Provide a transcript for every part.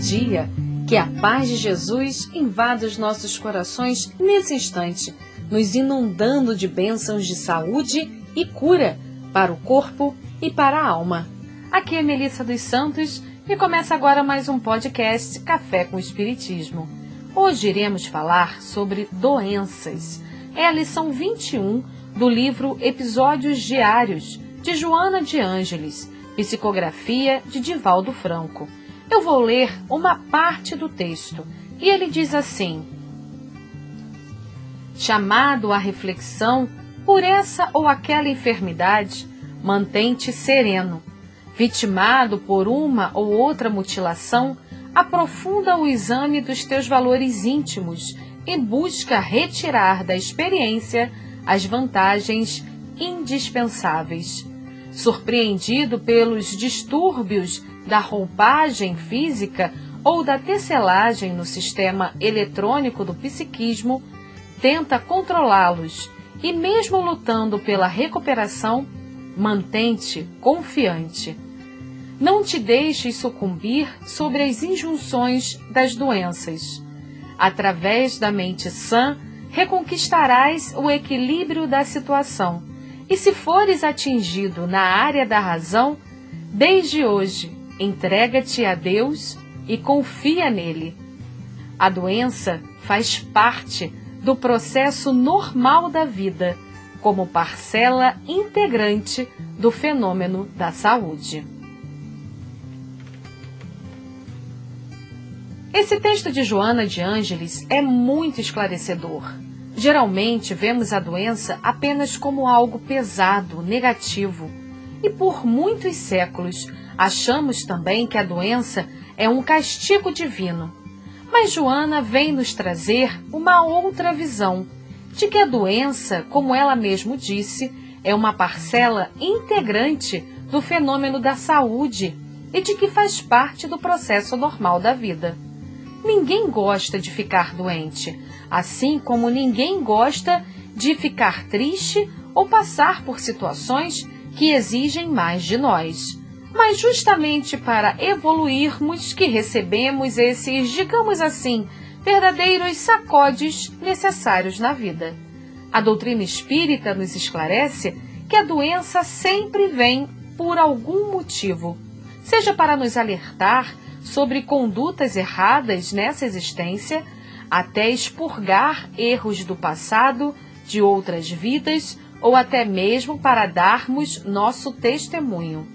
dia. Que a paz de Jesus invada os nossos corações nesse instante, nos inundando de bênçãos de saúde e cura para o corpo e para a alma. Aqui é Melissa dos Santos e começa agora mais um podcast Café com Espiritismo. Hoje iremos falar sobre doenças. É a lição 21 do livro Episódios Diários de Joana de Ângeles, psicografia de Divaldo Franco. Eu vou ler uma parte do texto e ele diz assim: Chamado à reflexão por essa ou aquela enfermidade, mantente sereno. Vitimado por uma ou outra mutilação, aprofunda o exame dos teus valores íntimos e busca retirar da experiência as vantagens indispensáveis. Surpreendido pelos distúrbios da roupagem física ou da tecelagem no sistema eletrônico do psiquismo, tenta controlá-los e, mesmo lutando pela recuperação, mantente confiante. Não te deixes sucumbir sobre as injunções das doenças. Através da mente sã, reconquistarás o equilíbrio da situação. E se fores atingido na área da razão, desde hoje entrega-te a Deus e confia nele. A doença faz parte do processo normal da vida, como parcela integrante do fenômeno da saúde. Esse texto de Joana de Ângeles é muito esclarecedor. Geralmente vemos a doença apenas como algo pesado, negativo, e por muitos séculos Achamos também que a doença é um castigo divino. Mas Joana vem nos trazer uma outra visão de que a doença, como ela mesmo disse, é uma parcela integrante do fenômeno da saúde e de que faz parte do processo normal da vida. Ninguém gosta de ficar doente, assim como ninguém gosta de ficar triste ou passar por situações que exigem mais de nós mas justamente para evoluirmos que recebemos esses, digamos assim, verdadeiros sacodes necessários na vida. A doutrina espírita nos esclarece que a doença sempre vem por algum motivo, seja para nos alertar sobre condutas erradas nessa existência, até expurgar erros do passado, de outras vidas, ou até mesmo para darmos nosso testemunho.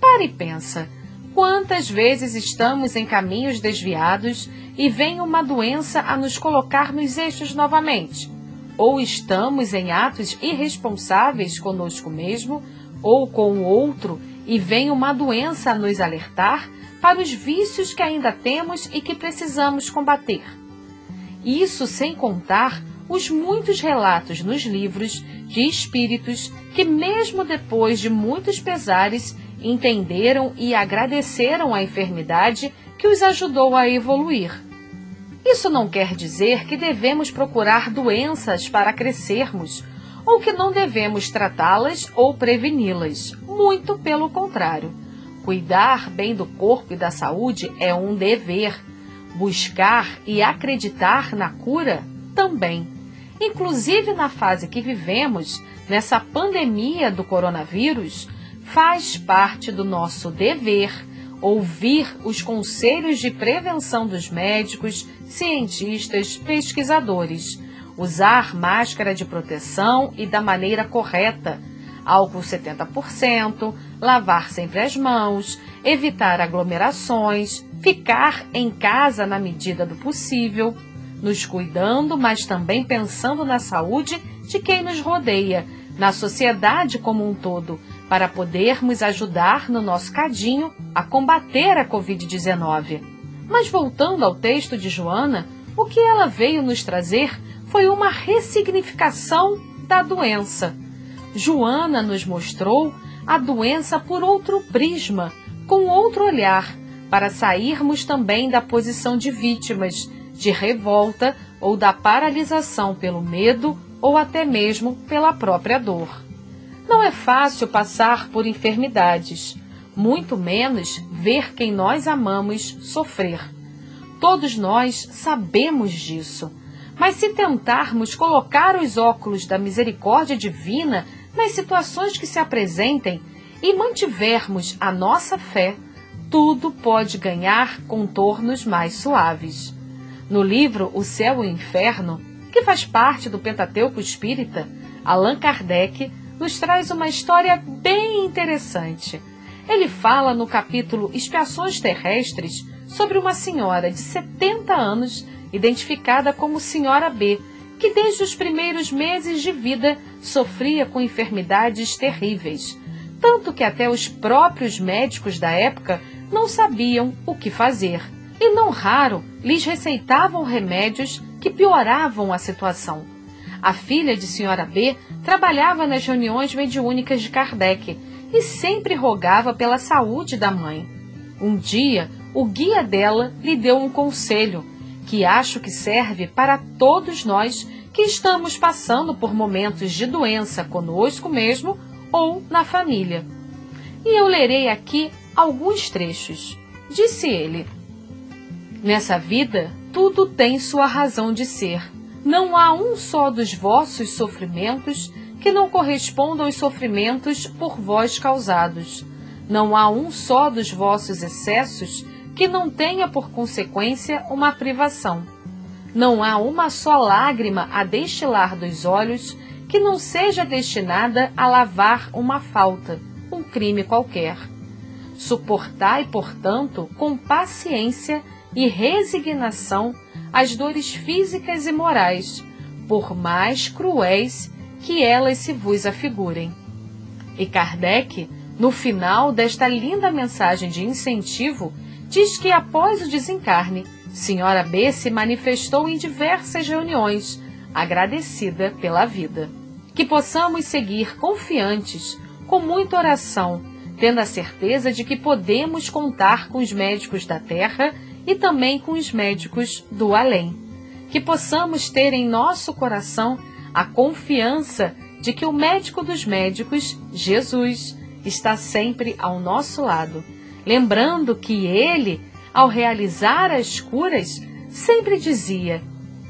Para e pensa. Quantas vezes estamos em caminhos desviados e vem uma doença a nos colocar nos eixos novamente? Ou estamos em atos irresponsáveis conosco mesmo ou com o outro e vem uma doença a nos alertar para os vícios que ainda temos e que precisamos combater? Isso sem contar os muitos relatos nos livros de espíritos que, mesmo depois de muitos pesares, entenderam e agradeceram a enfermidade que os ajudou a evoluir. Isso não quer dizer que devemos procurar doenças para crescermos ou que não devemos tratá-las ou preveni-las. Muito pelo contrário. Cuidar bem do corpo e da saúde é um dever. Buscar e acreditar na cura também. Inclusive na fase que vivemos, nessa pandemia do coronavírus, faz parte do nosso dever ouvir os conselhos de prevenção dos médicos, cientistas, pesquisadores, usar máscara de proteção e da maneira correta, álcool 70%, lavar sempre as mãos, evitar aglomerações, ficar em casa na medida do possível, nos cuidando, mas também pensando na saúde de quem nos rodeia, na sociedade como um todo, para podermos ajudar no nosso cadinho a combater a Covid-19. Mas voltando ao texto de Joana, o que ela veio nos trazer foi uma ressignificação da doença. Joana nos mostrou a doença por outro prisma, com outro olhar, para sairmos também da posição de vítimas, de revolta ou da paralisação pelo medo ou até mesmo pela própria dor. Não é fácil passar por enfermidades, muito menos ver quem nós amamos sofrer. Todos nós sabemos disso. Mas se tentarmos colocar os óculos da misericórdia divina nas situações que se apresentem e mantivermos a nossa fé, tudo pode ganhar contornos mais suaves. No livro O Céu e o Inferno, que faz parte do Pentateuco Espírita, Allan Kardec nos traz uma história bem interessante. Ele fala no capítulo Expiações Terrestres sobre uma senhora de 70 anos, identificada como Senhora B, que desde os primeiros meses de vida sofria com enfermidades terríveis, tanto que até os próprios médicos da época não sabiam o que fazer, e não raro lhes receitavam remédios que pioravam a situação. A filha de Senhora B trabalhava nas reuniões mediúnicas de Kardec e sempre rogava pela saúde da mãe. Um dia, o guia dela lhe deu um conselho que acho que serve para todos nós que estamos passando por momentos de doença conosco mesmo ou na família. E eu lerei aqui alguns trechos. Disse ele: Nessa vida, tudo tem sua razão de ser. Não há um só dos vossos sofrimentos que não corresponda aos sofrimentos por vós causados. Não há um só dos vossos excessos que não tenha por consequência uma privação. Não há uma só lágrima a destilar dos olhos que não seja destinada a lavar uma falta, um crime qualquer. Suportai, portanto, com paciência e resignação as dores físicas e morais, por mais cruéis que elas se vos afigurem. E Kardec, no final desta linda mensagem de incentivo, diz que após o desencarne, Senhora B se manifestou em diversas reuniões, agradecida pela vida. Que possamos seguir confiantes, com muita oração, tendo a certeza de que podemos contar com os médicos da Terra e também com os médicos do além. Que possamos ter em nosso coração a confiança de que o médico dos médicos, Jesus, está sempre ao nosso lado lembrando que ele, ao realizar as curas, sempre dizia: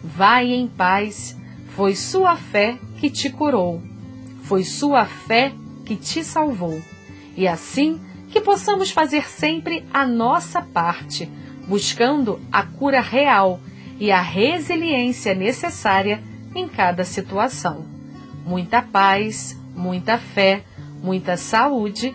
Vai em paz, foi sua fé que te curou, foi sua fé que te salvou. E assim que possamos fazer sempre a nossa parte, buscando a cura real e a resiliência necessária em cada situação. Muita paz, muita fé, muita saúde